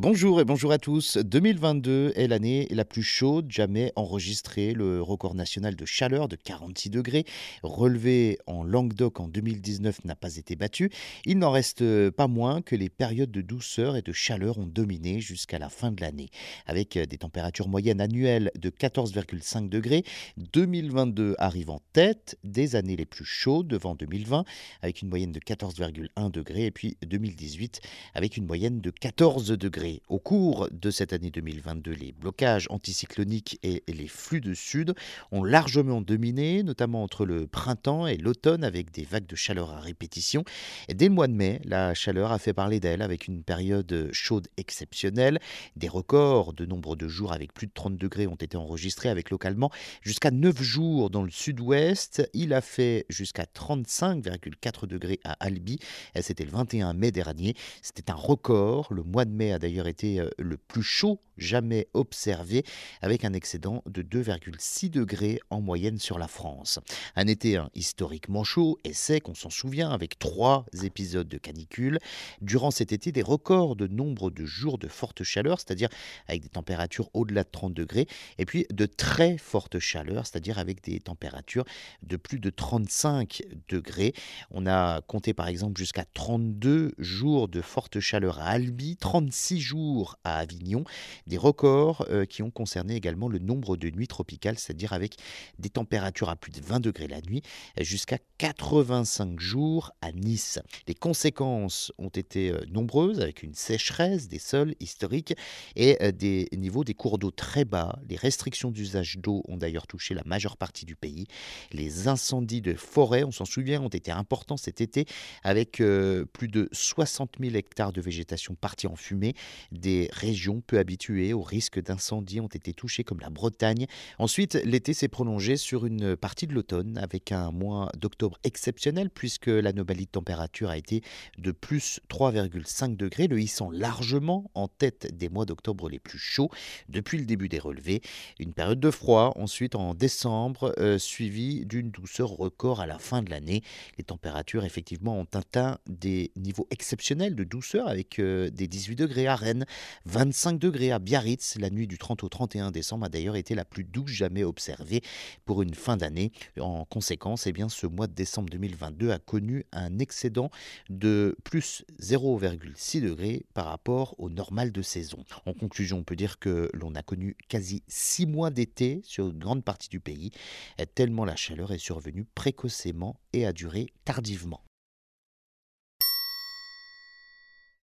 Bonjour et bonjour à tous. 2022 est l'année la plus chaude jamais enregistrée. Le record national de chaleur de 46 degrés, relevé en Languedoc en 2019, n'a pas été battu. Il n'en reste pas moins que les périodes de douceur et de chaleur ont dominé jusqu'à la fin de l'année. Avec des températures moyennes annuelles de 14,5 degrés, 2022 arrive en tête des années les plus chaudes devant 2020, avec une moyenne de 14,1 degrés, et puis 2018 avec une moyenne de 14 degrés. Au cours de cette année 2022, les blocages anticycloniques et les flux de sud ont largement dominé, notamment entre le printemps et l'automne, avec des vagues de chaleur à répétition. Et dès le mois de mai, la chaleur a fait parler d'elle, avec une période chaude exceptionnelle. Des records de nombre de jours avec plus de 30 degrés ont été enregistrés, avec localement jusqu'à 9 jours dans le sud-ouest. Il a fait jusqu'à 35,4 degrés à Albi. C'était le 21 mai dernier. C'était un record. Le mois de mai a d'ailleurs été euh, le plus chaud jamais observé, avec un excédent de 2,6 degrés en moyenne sur la France. Un été hein, historiquement chaud et sec, on s'en souvient, avec trois épisodes de canicule. Durant cet été, des records de nombre de jours de forte chaleur, c'est-à-dire avec des températures au-delà de 30 degrés, et puis de très forte chaleur, c'est-à-dire avec des températures de plus de 35 degrés. On a compté par exemple jusqu'à 32 jours de forte chaleur à Albi, 36 jours à Avignon, des records euh, qui ont concerné également le nombre de nuits tropicales, c'est-à-dire avec des températures à plus de 20 degrés la nuit, jusqu'à 85 jours à Nice. Les conséquences ont été euh, nombreuses, avec une sécheresse des sols historiques et euh, des niveaux des cours d'eau très bas. Les restrictions d'usage d'eau ont d'ailleurs touché la majeure partie du pays. Les incendies de forêt, on s'en souvient, ont été importants cet été, avec plus de 60 000 hectares de végétation partis en fumée des régions peu habituées au risque d'incendie ont été touchées comme la Bretagne. Ensuite, l'été s'est prolongé sur une partie de l'automne avec un mois d'octobre exceptionnel puisque l'anomalie de température a été de plus 3,5 degrés, le hissant largement en tête des mois d'octobre les plus chauds depuis le début des relevés. Une période de froid ensuite en décembre euh, suivie d'une douceur record à la fin de l'année. Les températures effectivement ont atteint des niveaux exceptionnels de douceur avec euh, des 18 degrés à Rennes, 25 degrés à Biarritz. La nuit du 30 au 31 décembre a d'ailleurs été la plus douce jamais observée pour une fin d'année. En conséquence, eh bien, ce mois de décembre 2022 a connu un excédent de plus 0,6 degrés par rapport au normal de saison. En conclusion, on peut dire que l'on a connu quasi 6 mois d'été sur une grande partie du pays, tellement la chaleur est survenue précocement et a duré tardivement.